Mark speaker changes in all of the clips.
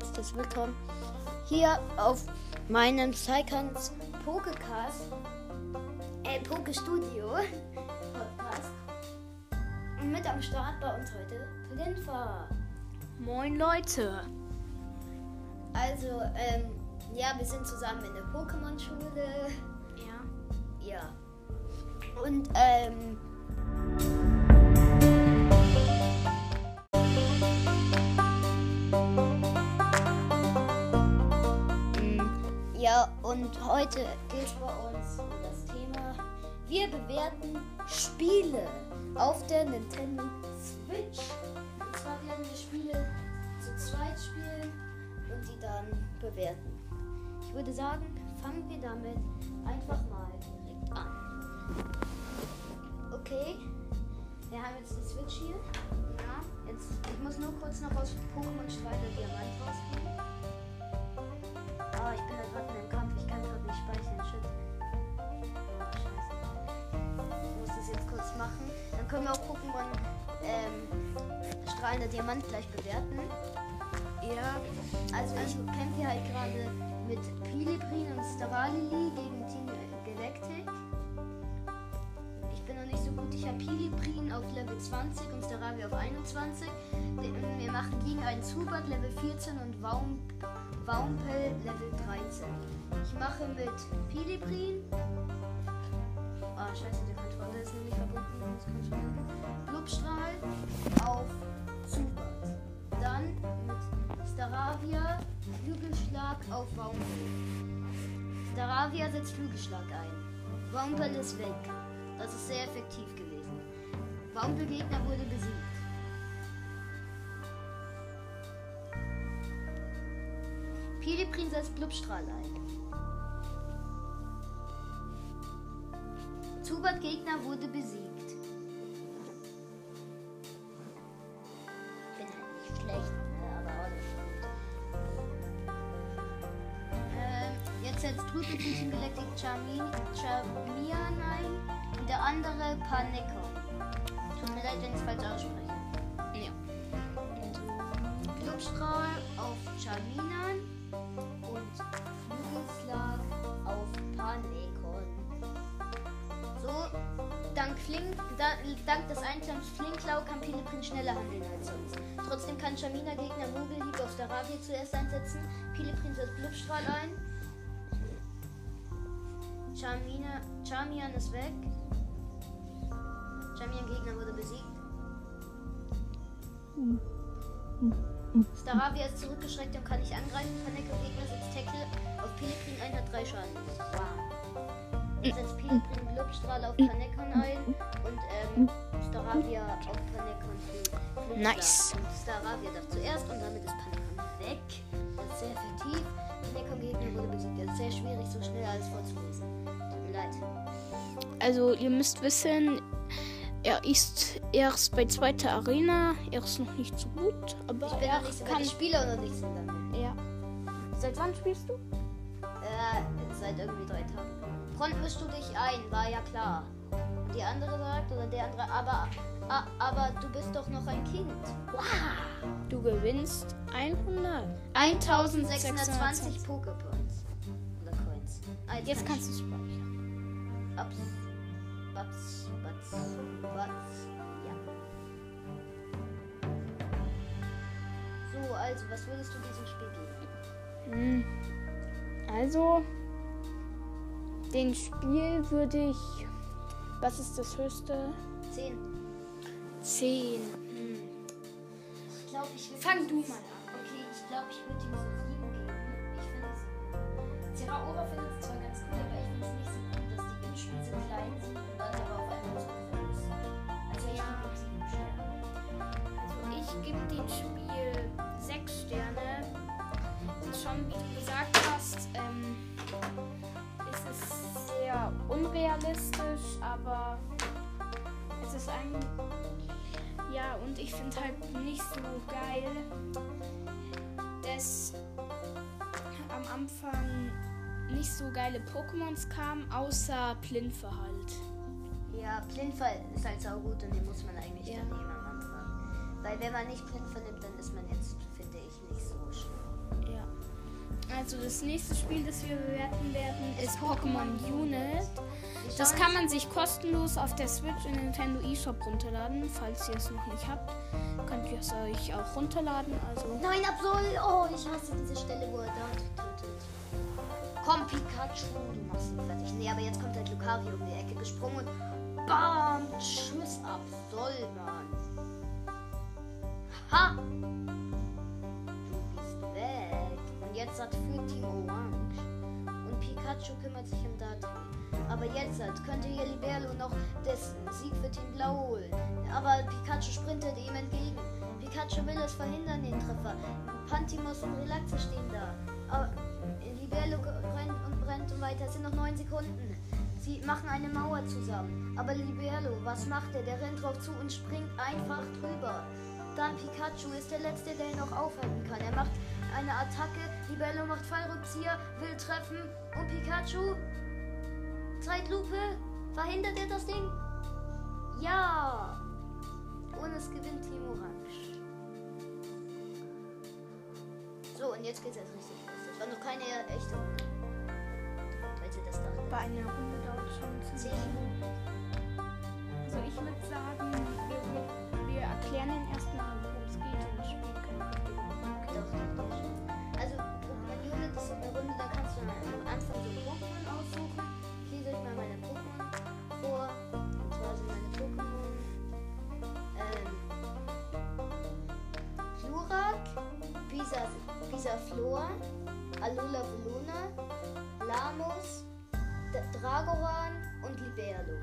Speaker 1: herzlich willkommen hier auf meinem Psychons Pokecast, äh, Pokestudio Podcast. Und mit am Start bei uns heute Plinfa.
Speaker 2: Moin Leute.
Speaker 1: Also, ähm, ja, wir sind zusammen in der Pokémon-Schule.
Speaker 2: Ja.
Speaker 1: Ja. Und, ähm, und heute geht bei uns um das Thema, wir bewerten Spiele auf der Nintendo Switch. Und zwar werden wir Spiele zu zweit spielen und die dann bewerten. Ich würde sagen, fangen wir damit einfach mal direkt an. Okay, wir haben jetzt die Switch hier.
Speaker 2: Ja.
Speaker 1: Jetzt, ich muss nur kurz noch aus Pokémon der Diamant rausgehen. Ah, ich bin da gerade in kurz machen. Dann können wir auch Pokémon ähm, strahlender Diamant gleich bewerten.
Speaker 2: Ja.
Speaker 1: Also ich kämpfe hier halt gerade mit Piliprin und Staralili gegen Team Galactic. Ich bin noch nicht so gut. Ich habe Piliprin auf Level 20 und Staravia auf 21. Den- Wir machen gegen einen Zubat Level 14 und Waum, Waumpel Level 13. Ich mache mit Piliprin. Scheiße, der Controller ist nämlich verbunden. Das Controller. Blubstrahl auf Zubat. Dann mit Staravia Flügelschlag auf Waumpel. Staravia setzt Flügelschlag ein. Waumpel ist weg. Das ist sehr effektiv gewesen. Waumpel-Gegner wurde besiegt. Piliprin setzt Blubstrahl ein. Zubat-Gegner wurde besiegt. Bin halt nicht schlecht, aber auch nicht gut. Ähm, jetzt setzt Team Galactic Charmian ein und der andere Panekon. Tut mir leid, wenn ich es falsch ausspreche. Flink, da, dank des Einklams Flinklau kann Piliprin schneller handeln als sonst. Trotzdem kann Charmina Gegner Mogelhieb auf Staravia zuerst einsetzen. Piliprin setzt Blubstrahl ein. Charmina, Charmian ist weg. Charmian Gegner wurde besiegt. Staravia ist zurückgeschreckt und kann nicht angreifen. Paneko Gegner setzt Tackle auf Piliprin ein, hat drei Schaden. Wow. Setzt Piliprin Glubstrahl auf Panekon ein und ähm, Staravia auf Panekon.
Speaker 2: Nice.
Speaker 1: Und Staravia darf zuerst und damit ist Panekon weg. Das ist sehr effektiv. Panekon Gegner wurde besiegt. Es ist sehr schwierig, so schnell alles vorzulesen. Tut mir leid.
Speaker 2: Also ihr müsst wissen, er ist erst bei zweiter Arena. Er ist noch nicht so gut, aber
Speaker 1: Ich bin
Speaker 2: er
Speaker 1: nicht so
Speaker 2: kann.
Speaker 1: Ich spiele auch noch nicht so lange.
Speaker 2: Ja. Seit wann spielst du?
Speaker 1: Äh, seit irgendwie drei Tagen. Front mischst du dich ein, war ja klar. Die andere sagt, oder der andere, aber, a, aber du bist doch noch ein Kind.
Speaker 2: Du gewinnst 100.
Speaker 1: 1620 Pokepoints. Oder Coins. Ah,
Speaker 2: Jetzt
Speaker 1: kann
Speaker 2: kannst du speichern.
Speaker 1: ich. Ups. Ups. Ups. Ups. Ja. So, also, was würdest du diesem Spiel geben?
Speaker 2: Hm. Also, den Spiel würde ich. Was ist das höchste?
Speaker 1: 10.
Speaker 2: 10. Hm.
Speaker 1: Ich glaube, ich würde.
Speaker 2: Fang du mal an.
Speaker 1: Okay, ich glaube, ich würde ihm so 7 geben. Ich finde es. Zeraora findet
Speaker 2: unrealistisch, aber es ist ein. Ja, und ich finde halt nicht so geil, dass am Anfang nicht so geile Pokémons kamen, außer Plinfe halt.
Speaker 1: Ja, Blindfall ist halt sau gut und den muss man eigentlich
Speaker 2: Ja.
Speaker 1: dann nehmen am Anfang. Weil wenn man nicht blind vernimmt, dann ist man jetzt, finde ich, nicht so schlimm.
Speaker 2: Ja. Also das nächste Spiel, das wir bewerten werden, ist Pokémon Unit. Das kann man sich kostenlos auf der Switch in Nintendo eShop runterladen. Falls ihr es noch nicht habt, könnt ihr es euch auch runterladen. Also
Speaker 1: Nein, Absol! Oh, ich hasse diese Stelle, wo er da tötet. Komm, Pikachu, du machst ihn fertig. Nee, aber jetzt kommt halt Lucario um die Ecke gesprungen BAM! Tschüss, Absol, Mann. Ha! Du bist weg. Und jetzt hat für Team Orange. Und Pikachu kümmert sich um Datri. Aber jetzt hat, könnte hier Liberlo noch das Sieg für Team Blau holen. Aber Pikachu sprintet ihm entgegen. Pikachu will es verhindern, den Treffer. Pantimos und Relaxe stehen da. Aber Liberlo rennt und brennt und weiter. Es sind noch neun Sekunden. Sie machen eine Mauer zusammen. Aber Liberlo, was macht er? Der rennt drauf zu und springt einfach drüber. Dann Pikachu ist der Letzte, der ihn noch aufhalten kann. Er macht eine Attacke. Libello macht Fallrückzieher, will treffen. Und Pikachu. Zeitlupe. Verhindert er das Ding? Ja. Und es gewinnt Team Orange. So, und jetzt geht's erst richtig los. Das war noch keine echte Runde. Weil sie das dachten.
Speaker 2: bei einer Runde dauert es schon
Speaker 1: Zehn
Speaker 2: ziemlich.
Speaker 1: Minuten.
Speaker 2: Also ich würde sagen, wir, wir, erklären den erstmal, worum es geht und das Spiel
Speaker 1: Doch, doch, doch. Also, Pokémon Unit ist eine Runde, da kannst du am Bisaflor, Alola Velona, Lamos, D Dragoran und Liberlo.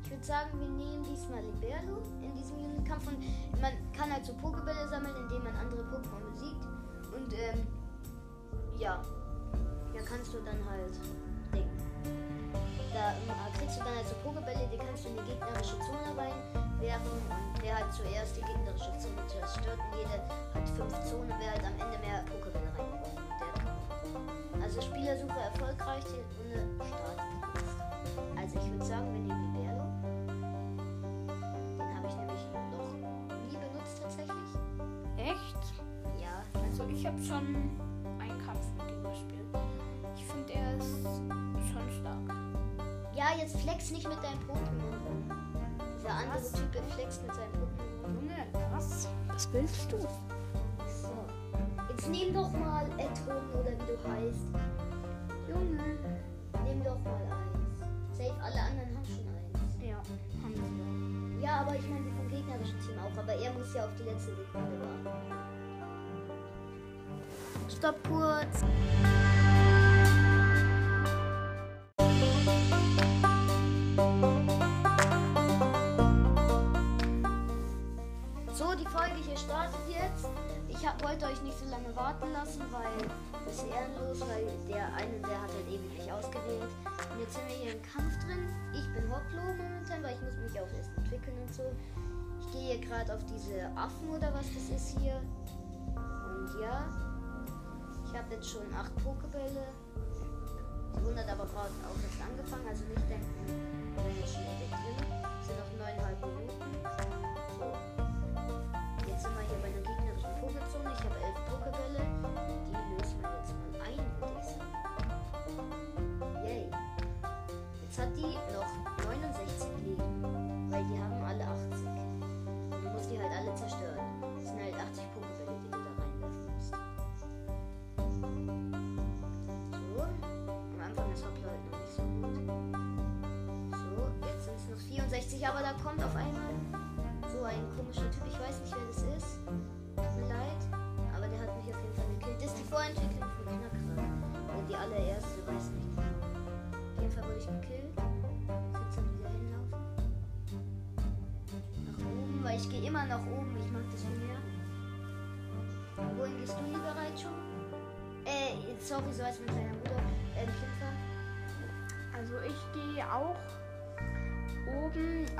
Speaker 1: Ich würde sagen, wir nehmen diesmal Liberlo in diesem Unit-Kampf und man kann halt so Pokebälle sammeln, indem man andere Pokémon besiegt. Und ähm, ja, da kannst du dann halt Ähm, kriegst du dann halt so Pokebälle, die kannst du in die gegnerische Zone reinwerfen. Und wer halt zuerst die gegnerische Zone zerstört und jede hat fünf Zonen, wer halt am Ende mehr Pokebälle reingeworfen hat, der kann. Also Spielersuche erfolgreich, die Runde startet. Also ich würde sagen, wir nehmen Liberlo. Den habe ich nämlich noch nie benutzt tatsächlich.
Speaker 2: Echt?
Speaker 1: Ja,
Speaker 2: Also ich habe schon einen Kampf mit ihm gespielt. Ich finde, er ist schon stark.
Speaker 1: Ja, jetzt flex nicht mit deinem Pokémon. Dieser andere
Speaker 2: Was?
Speaker 1: Typ der flext mit seinem Pokémon.
Speaker 2: Junge, was? Was willst du?
Speaker 1: So. Jetzt nimm doch mal Etron oder wie du heißt.
Speaker 2: Junge.
Speaker 1: Nimm doch mal eins. Safe, alle anderen haben schon eins.
Speaker 2: Ja, haben sie.
Speaker 1: Ja, aber ich meine die vom gegnerischen Team auch. Aber er muss ja auf die letzte Sekunde warten. Stopp kurz. Ich wollte euch nicht so lange warten lassen, weil das ist ehrenlos, weil der eine, der hat halt ewig nicht ausgewählt. Und jetzt sind wir hier im Kampf drin. Ich bin Hoplo momentan, weil ich muss mich auch erst entwickeln und so. Ich gehe hier gerade auf diese Affen oder was das ist hier. Und ja, ich habe jetzt schon acht Pokebälle. Die 100 aber gerade auch erst angefangen, also nicht denken, wir sind schon drin. Es sind noch neuneinhalb Minuten. 64, aber da kommt auf einmal so ein komischer Typ. Ich weiß nicht, wer das ist. Tut mir leid. Aber der hat mich auf jeden Fall gekillt. Das ist die Vorentwicklung von Knackra. Oder die allererste, weiß nicht. Auf jeden Fall wurde ich gekillt. Jetzt dann wieder hinlaufen. Nach oben, weil ich gehe immer nach oben. Ich mag das viel mehr. Wohin gehst du lieber, Raichu? Äh, sorry, so als mein kleiner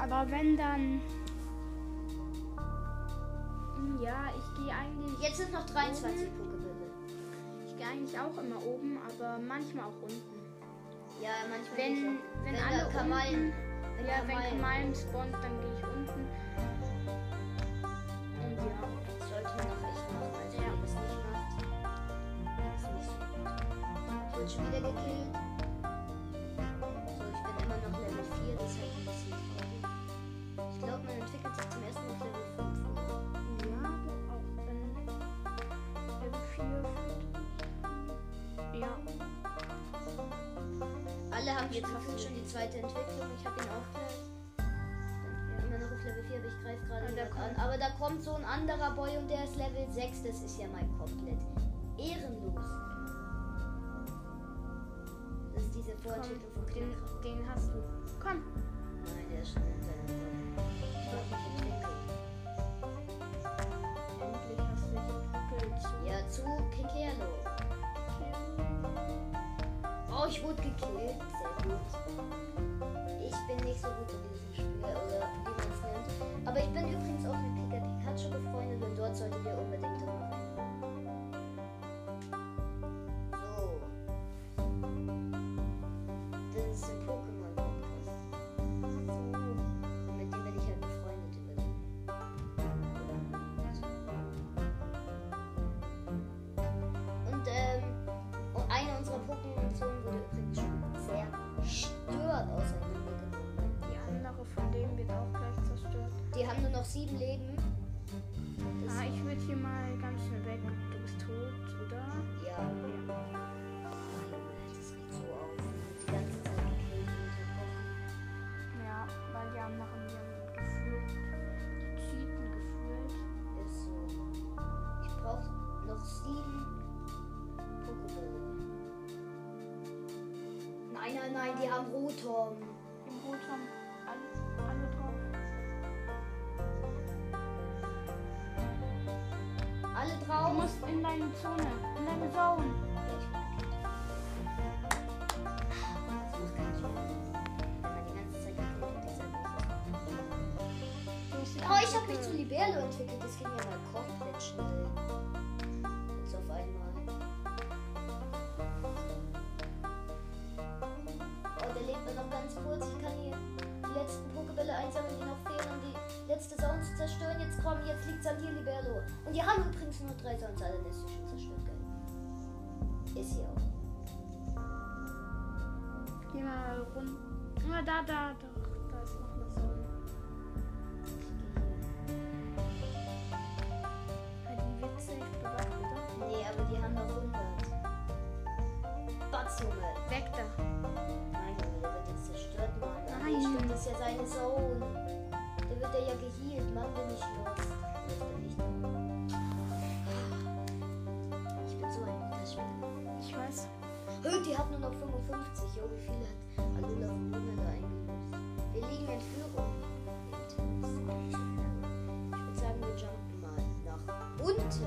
Speaker 2: aber wenn dann. Ja, ich gehe eigentlich.
Speaker 1: Jetzt sind noch 23 Pokebälle.
Speaker 2: Ich gehe eigentlich auch immer oben, aber manchmal auch unten.
Speaker 1: Ja, manchmal.
Speaker 2: Wenn,
Speaker 1: nicht.
Speaker 2: wenn,
Speaker 1: Wenn
Speaker 2: alle
Speaker 1: Kamalen-
Speaker 2: unten,
Speaker 1: wenn
Speaker 2: ja, wenn
Speaker 1: Kamalen-
Speaker 2: Kamalen spawnt, dann gehe ich unten. Und ja.
Speaker 1: Sollte man auch echt machen, also
Speaker 2: Ja.
Speaker 1: wenn man das nicht macht. wird schon wieder gekillt. So, ich bin immer noch Level 4, das ist halt ein bisschen. Ich glaube, man entwickelt sich zum ersten Mal auf Level 5.
Speaker 2: Ja, auch wenn Level 4 Ja.
Speaker 1: Alle haben jetzt
Speaker 2: du-
Speaker 1: schon die zweite Entwicklung. Ich habe ihn auch gleich. Immer noch auf Level 4, aber ich greife gerade an. Aber da kommt so ein anderer Boy und der ist Level 6. Das ist ja mal komplett ehrenlos. Das ist diese Vorentwicklung von
Speaker 2: Komm, den, den hast du. Komm.
Speaker 1: Seiner Form. Ich
Speaker 2: zu.
Speaker 1: Ja, zu Kikero. Oh, ich wurde gekillt. Sieben Leben. Das,
Speaker 2: Ah, ich würde hier mal ganz schnell weg. Du bist tot, oder?
Speaker 1: ja.
Speaker 2: Weil haben gefühlt, die cheaten gefühlt.
Speaker 1: Ist so. Ich brauche noch sieben Pokébälle. Nein, nein, nein, die haben Rotom. Halt nicht
Speaker 2: Du hast die
Speaker 1: Oh, ich habe mich zu Libero entwickelt. Das ging ja mal komplett schnell. Zerstören. Jetzt jetzt liegt's an dir, Libero. Und die haben übrigens nur drei Zones. Alle ist schon zerstört. Geil. Ist hier auch.
Speaker 2: Geh mal rum. Ah, da, da, da. Da ist noch eine Zone. Ah, Die wird safe bewacht, oder?
Speaker 1: Nee, aber die haben noch 100. Batz, Junge.
Speaker 2: Weg da.
Speaker 1: Nein, Junge, der wird jetzt zerstört, Mann.
Speaker 2: Nein.
Speaker 1: Nee, stimmt, das ist ja seine Zone. Wird ja geheilt. Mann, bin ich los. Ich bin nicht so ein guter Spieler.
Speaker 2: Ich weiß.
Speaker 1: Hö, die hat nur noch 55. Jo, wie viel hat Alula von Luna da eingelöst? Wir liegen in Führung. Ich würde sagen, wir jumpen mal nach unten. Jetzt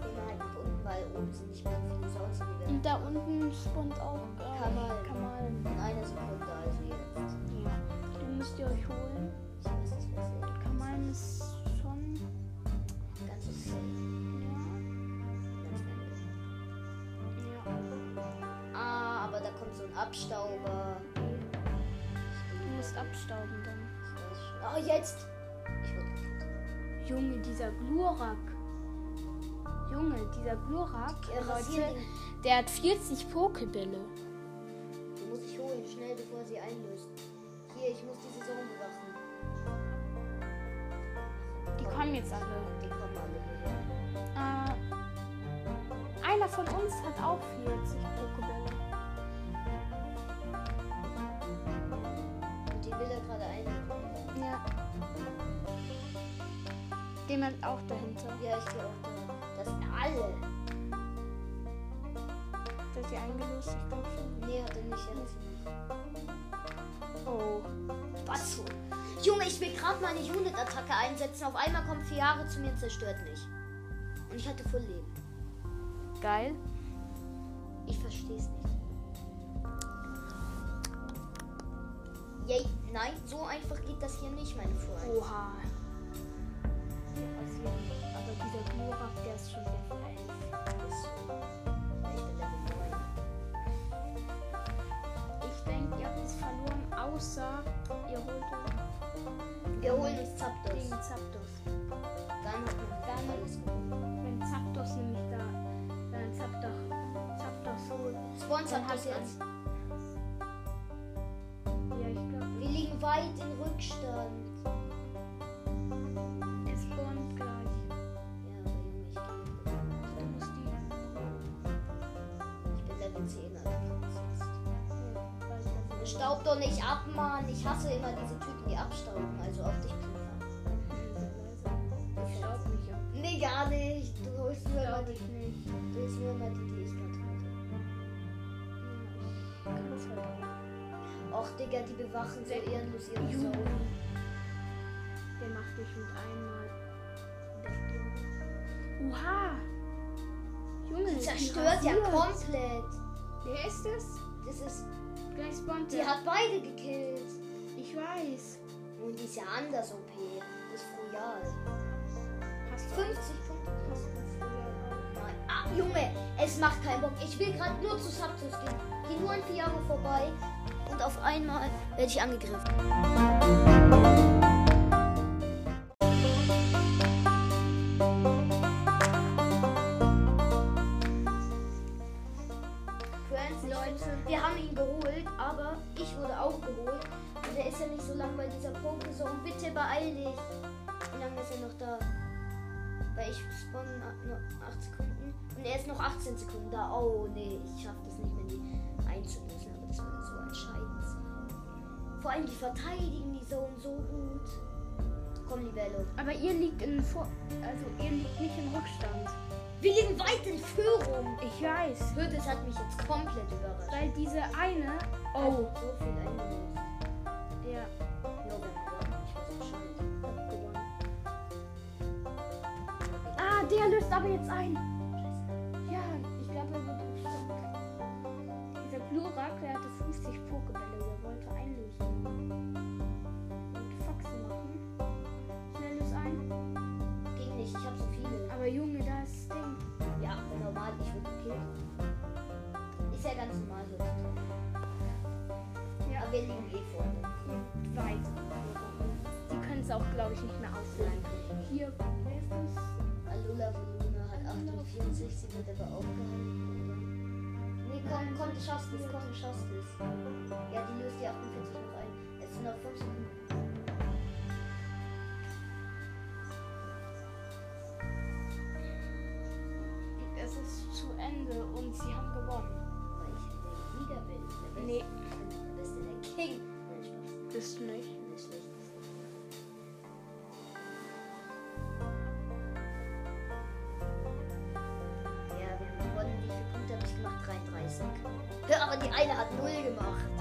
Speaker 1: gehen wir halt nach unten, weil oben sind nicht mehr so viele Sounds, wir
Speaker 2: Und da unten spawnt auch äh,
Speaker 1: Kamal.
Speaker 2: Kamal.
Speaker 1: Abstauber.
Speaker 2: Du musst abstauben dann.
Speaker 1: Oh, jetzt!
Speaker 2: Junge, dieser Glurak. Junge, dieser Glurak, Leute, der hat 40 Pokebälle.
Speaker 1: Die muss ich holen, schnell, bevor sie einlöst. Hier, ich muss diese Zone bewachen.
Speaker 2: Die
Speaker 1: Komm.
Speaker 2: kommen jetzt alle.
Speaker 1: Die kommen alle.
Speaker 2: Äh, einer von uns hat auch 40 Jemand auch dahinter.
Speaker 1: Ja, ich gehe auch da. Das sind alle.
Speaker 2: Hat die eingelöst, ich glaube schon.
Speaker 1: Nee, hat er nicht. Sie
Speaker 2: Oh.
Speaker 1: Was so? Junge, ich will gerade meine Unit-Attacke einsetzen. Auf einmal kommt Fiare zu mir und zerstört mich. Und ich hatte voll Leben.
Speaker 2: Geil.
Speaker 1: Ich versteh's nicht. Yay, nein, so einfach geht das hier nicht, meine Freunde.
Speaker 2: Oha. Aber dieser Glurak, der ist schon Level 11.
Speaker 1: Ist so. Ja, ich bin Level 9.
Speaker 2: Ich denke, ihr habt es verloren, außer ihr holt
Speaker 1: Wir holen uns Zapdos.
Speaker 2: gegen Zapdos.
Speaker 1: Dann hat man
Speaker 2: Dann-
Speaker 1: alles gewonnen.
Speaker 2: Wenn Zapdos nämlich da, wenn Zapdos, Zapdos
Speaker 1: Spawns
Speaker 2: Dann
Speaker 1: hat jetzt.
Speaker 2: Ja, ich glaube,
Speaker 1: Wir liegen weit in Rückstand. Staub doch nicht ab, Mann. Ich hasse immer diese Typen, die abstauben. Also auf dich, Puma.
Speaker 2: Ich staub mich ab.
Speaker 1: Nee, gar nicht. Du holst nur immer die,
Speaker 2: ich nicht.
Speaker 1: du holst nur immer die, die ich gerade hatte. Och, Digga, die bewachen so
Speaker 2: Sek-
Speaker 1: ehrenlos ihre. Sau.
Speaker 2: Der macht dich mit einmal. Oha! Junge,
Speaker 1: Die zerstört ja komplett.
Speaker 2: Wer ist das?
Speaker 1: Das ist.
Speaker 2: Gleich spawnt
Speaker 1: Die hat beide gekillt.
Speaker 2: Ich weiß.
Speaker 1: Und die ist ja anders OP. Das ist Royal.
Speaker 2: Hast du
Speaker 1: 50 Punkte. Nein. Ah, Junge, es macht keinen Bock. Ich will gerade nur zu Subtus gehen. Geh nur an Fiago vorbei. Und auf einmal werde ich angegriffen. Sekunden. Und er ist noch 18 Sekunden da. Oh nee, ich schaffe das nicht mehr, die einzulösen. Aber das würde so entscheidend sein. Vor allem die verteidigen die Zone so gut. Komm, Libello.
Speaker 2: Aber ihr liegt in Vor also ihr liegt nicht im Rückstand.
Speaker 1: Wir liegen weit in Führung.
Speaker 2: Ich weiß.
Speaker 1: Hürdes hat mich jetzt komplett überrascht.
Speaker 2: Weil diese eine.
Speaker 1: Oh. So viel eingelöst.
Speaker 2: Ja,
Speaker 1: Ja,
Speaker 2: Der löst aber jetzt ein. Ja, ich glaube, er wird Rückstand. Dieser Glurak, der hatte 50 Pokebälle, der wollte einlösen. Und Faxen machen. Schnell löst ein.
Speaker 1: Ging nicht, ich habe so viele.
Speaker 2: Aber Junge, das Ding.
Speaker 1: Ja, normal, ich würde killen. Ist ja ganz normal so.
Speaker 2: Ja,
Speaker 1: Aber wir liegen eh vorne.
Speaker 2: weit. Die können es auch, glaube ich, nicht mehr auffüllen. Hier,
Speaker 1: 8,64 wird aber aufgehalten, oder? Nee, komm, komm, du schaffst es, komm, du schaffst es. Ja, die löst die 48 noch ein. Es sind noch 5 Sekunden.
Speaker 2: es ist zu Ende und sie haben gewonnen.
Speaker 1: Weil ich der Sieger bin. Der
Speaker 2: nee.
Speaker 1: Der Beste, der King.
Speaker 2: Bist du nicht?
Speaker 1: Bist du nicht. Eine hat 0 gemacht.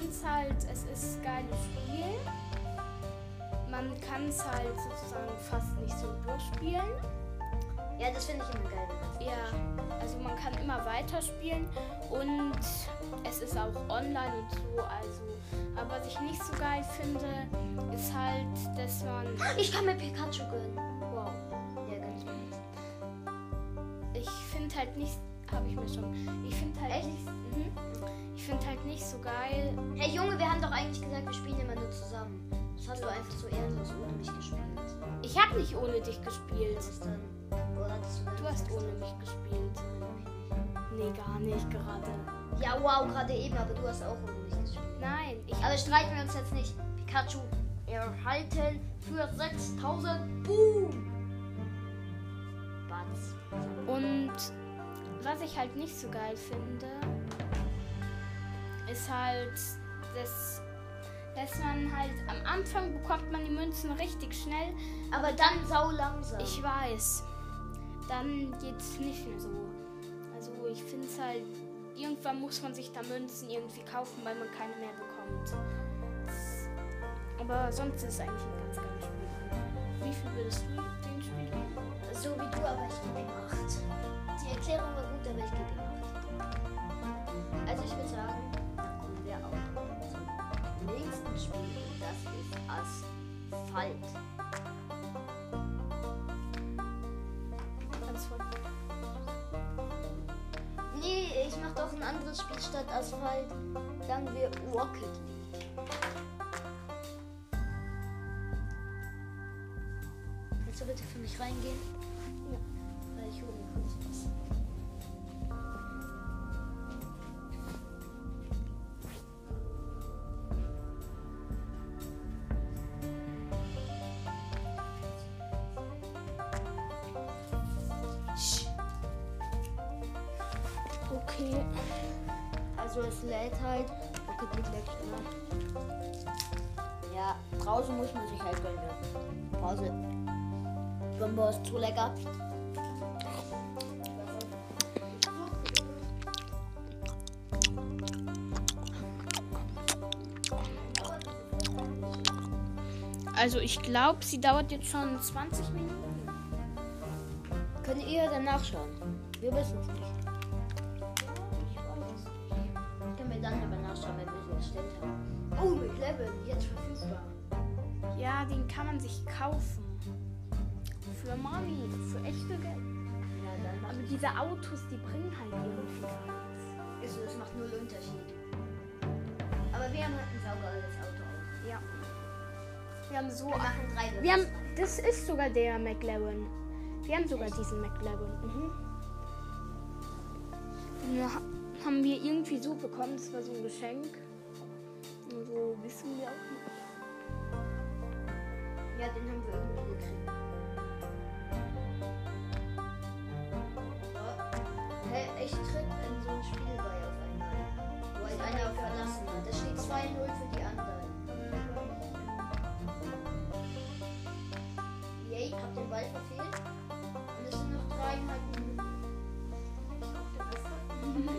Speaker 2: Finde es halt, es ist ein geiles Spiel. Man kann es halt sozusagen fast nicht so durchspielen.
Speaker 1: Ja, das finde ich immer geil.
Speaker 2: Ja, also man kann immer weiterspielen und es ist auch online und so. Also, aber was ich nicht so geil finde, ist halt, dass man.
Speaker 1: Ich kann mir Pikachu gönnen.
Speaker 2: Wow.
Speaker 1: Ja, ganz gut.
Speaker 2: Ich finde halt nicht. Habe ich mir schon. Ich finde halt
Speaker 1: Echt?
Speaker 2: nicht. Mhm. Ich finde halt nicht so geil.
Speaker 1: Hey Junge, wir haben doch eigentlich gesagt, wir spielen immer nur zusammen. Das hast du einfach so ehrenlos ohne mich gespielt.
Speaker 2: Ich habe nicht ohne dich gespielt.
Speaker 1: Was dann? Hattest du
Speaker 2: Du hast ohne mich gespielt. Nee, gar nicht gerade.
Speaker 1: Ja, wow, gerade eben, aber du hast auch ohne mich gespielt.
Speaker 2: Nein, ich
Speaker 1: Aber streiten wir uns jetzt nicht. Pikachu erhalten für 6000. Boom! Batz.
Speaker 2: Und was ich halt nicht so geil finde, ist halt, dass, dass man halt am Anfang bekommt man die Münzen richtig schnell.
Speaker 1: Aber dann sau langsam.
Speaker 2: Ich weiß. Dann geht's nicht mehr so. Also ich finde es halt, irgendwann muss man sich da Münzen irgendwie kaufen, weil man keine mehr bekommt. Aber sonst ist es eigentlich ein ganz geiles Spiel. Wie viel würdest du den Spiel geben?
Speaker 1: So wie du, aber ich gebe ihm 8. Die Erklärung war gut, aber ich gebe ihm 8. Also ich würde sagen, wir auch zum nächsten Spiel. Das ist Asphalt.
Speaker 2: Voll.
Speaker 1: Nee, ich mach doch ein anderes Spiel statt Asphalt. Sagen wir Rocket League. Kannst du bitte für mich reingehen? Rocket League lädt immer. Ja, draußen muss man sich halt gönnen. Pause. Gumbo ist zu lecker.
Speaker 2: Also ich glaube, sie dauert jetzt schon 20 Minuten.
Speaker 1: Könnt ihr dann nachschauen? Wir wissen es nicht. 7 jetzt verfügbar.
Speaker 2: Ja, den kann man sich kaufen. Für Money, für echte Geld.
Speaker 1: Ja, dann
Speaker 2: Aber diese Autos, die bringen halt irgendwie gar nichts.
Speaker 1: Ist so, es macht null Unterschied. Aber wir haben halt ein saugeres Auto auch.
Speaker 2: Ja. Wir haben so.
Speaker 1: Wir machen drei Bus.
Speaker 2: Wir haben. Das ist sogar der McLaren. Wir haben sogar Echt? diesen McLaren. Mhm. Den haben wir irgendwie so bekommen. Das war so ein Geschenk. Und so wissen wir auch nicht.
Speaker 1: Ja, den haben wir irgendwie gekriegt. Oh. Hä, ich tritt in so ein Spiel bei auf einmal. Wo ein einer verlassen hat. Da steht 2-0 für die anderen. Yay, hab den Ball verfehlt. Und es sind noch dreieinhalb Minuten.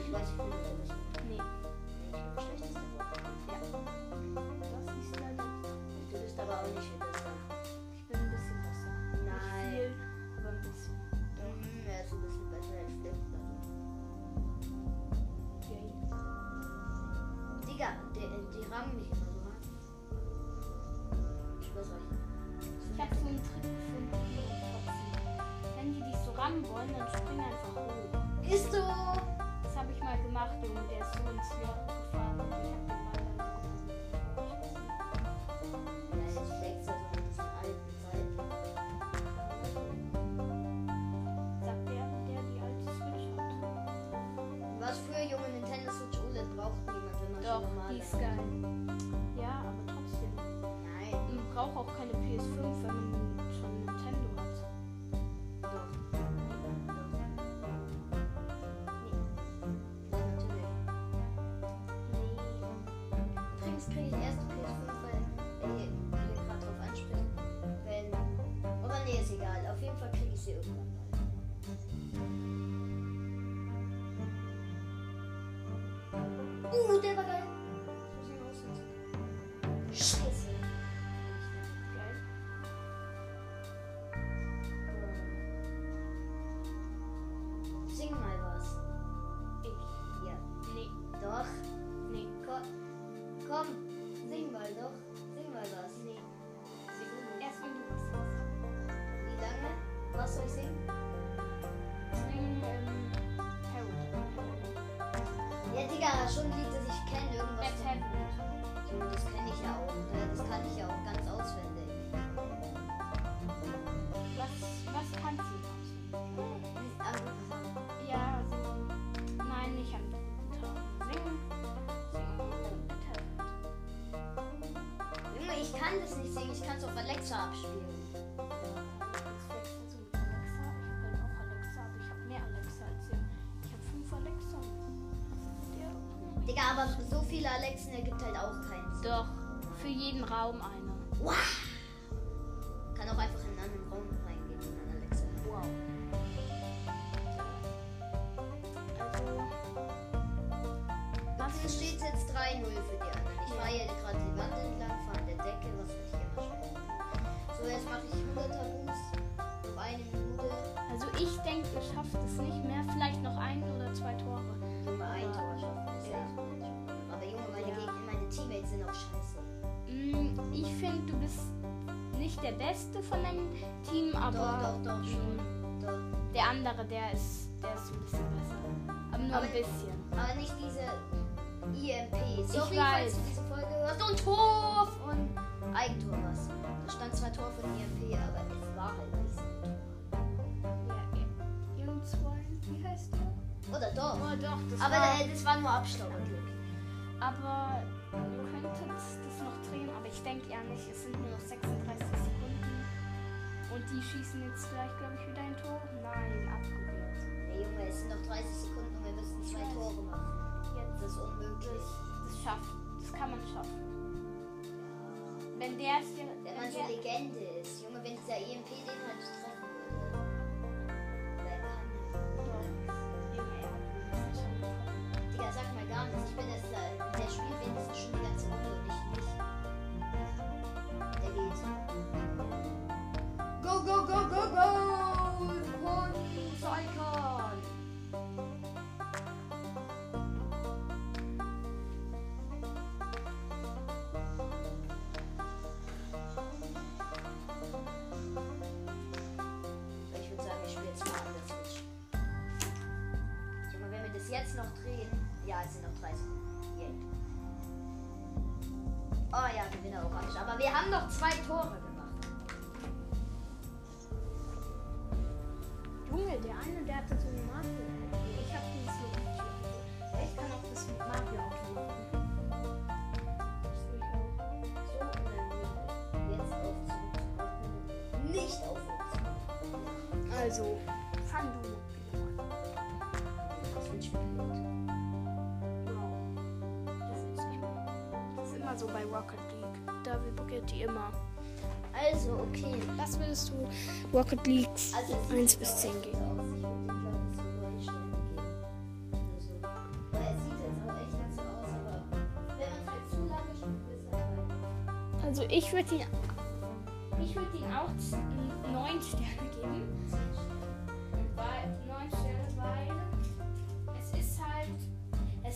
Speaker 1: Ich weiß, ich die, rammen mich immer so hart. Ich weiß euch.
Speaker 2: Ich habe so einen Trick gefunden. Wenn die dich so rammen wollen, dann die ist geil. Ja, aber trotzdem.
Speaker 1: Nein,
Speaker 2: Man braucht auch keine PS5, wenn man schon Nintendo hat.
Speaker 1: doch. Ja, natürlich.
Speaker 2: Nee.
Speaker 1: Übrigens kriege ich erst die PS5, weil äh, wir gerade drauf anspringen. Wenn. Oder nee, ist egal. Auf jeden Fall kriege ich sie irgendwann mal. Uh, der war Digga, schon ein Lied, das ich kenne. Irgendwas. Von- das kenne ich ja auch. Äh, Das kann ich ja auch ganz auswendig.
Speaker 2: Was, was kannst du noch?
Speaker 1: Ah,
Speaker 2: Ja, singen. Nein, nicht an guten Tagen. Singen. Singen.
Speaker 1: Ich kann das nicht singen. Ich kann es auf Alexa abspielen.
Speaker 2: Aber
Speaker 1: so viele Alexen ergibt halt auch keinen Sinn.
Speaker 2: Doch, für jeden Raum eine.
Speaker 1: Wow. Kann auch einfach in einen anderen Raum reingehen und dann Alexa.
Speaker 2: Wow. Also.
Speaker 1: Hier steht jetzt 3-0 für die anderen. Ich fahre hier gerade die Wand entlang, fahre an der Decke, was dich immer schwer. So, jetzt mache ich 100er Boost. Noch eine Minute.
Speaker 2: Also ich denke, ihr schafft es nicht mehr. Nicht der Beste von deinem Team, aber
Speaker 1: doch, doch, doch, schon. Doch.
Speaker 2: der andere, der ist, der ist ein bisschen besser. Aber nur
Speaker 1: Aber-
Speaker 2: ein bisschen.
Speaker 1: Aber nicht diese IMP. Sorry,
Speaker 2: Ich weiß.
Speaker 1: du diese Folge hörst. Und Tor von Eigentor was. Da stand zwar Tor von IMP, aber es war halt nicht so ein Tor.
Speaker 2: Ja, irgendwann, wie heißt der?
Speaker 1: Oder doch.
Speaker 2: Oh doch, das
Speaker 1: aber
Speaker 2: war...
Speaker 1: das war nur Abstauberglück.
Speaker 2: Aber du könntest das noch drehen, aber ich denke eher nicht. Es sind nur noch 36 Sekunden. Und die schießen jetzt gleich, glaube ich, wieder ein Tor. Nein, abgewehrt.
Speaker 1: Nee, Junge, es sind noch 30 Sekunden und wir müssen zwei. Tore machen.
Speaker 2: Jetzt
Speaker 1: Das ist unmöglich.
Speaker 2: das schafft. Das kann man schaffen. Wenn der es dir.
Speaker 1: Wenn man so Legende ist. Junge, wenn dieser EMP den halt treffen
Speaker 2: Also, fang du wieder an.
Speaker 1: Das wird spannend.
Speaker 2: Wow. Das ist nicht mehr. Das ist immer so bei Rocket League. Da vibriert die immer.
Speaker 1: Also, okay.
Speaker 2: Was würdest du Rocket League
Speaker 1: Also, es
Speaker 2: 1
Speaker 1: sieht
Speaker 2: bis
Speaker 1: auch
Speaker 2: 10
Speaker 1: echt
Speaker 2: geben?
Speaker 1: aus. Ich würde dem, glaube ich, so neun Sterne geben. Oder so. Weil es sieht jetzt auch echt ganz so aus, aber wenn man halt.
Speaker 2: Also ich würde ihn, ich würde ihn auch 9 Sterne geben.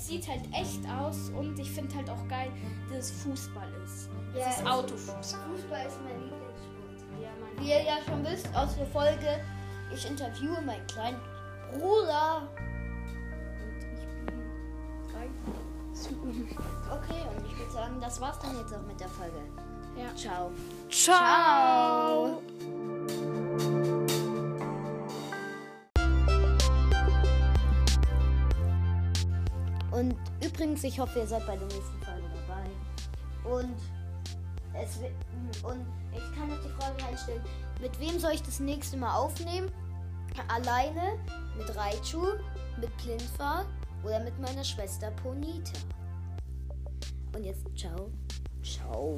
Speaker 2: Es sieht halt echt aus und ich finde halt auch geil, dass es Fußball ist.
Speaker 1: Ja,
Speaker 2: es ist Autofußball.
Speaker 1: Fußball ist mein Lieblingssport.
Speaker 2: Ja, mein
Speaker 1: Wie ihr ja schon wisst aus der Folge, ich interviewe meinen kleinen Bruder.
Speaker 2: und ich bin geil.
Speaker 1: Okay, und ich würde sagen, das war's dann jetzt auch mit der Folge.
Speaker 2: Ja.
Speaker 1: Ciao.
Speaker 2: Ciao.
Speaker 1: Und übrigens, ich hoffe, ihr seid bei der nächsten Folge dabei. Und es und ich kann noch die Frage reinstellen, mit wem soll ich das nächste Mal aufnehmen? Alleine, mit Raichu, mit Plinfa oder mit meiner Schwester Ponita? Und jetzt ciao. Ciao.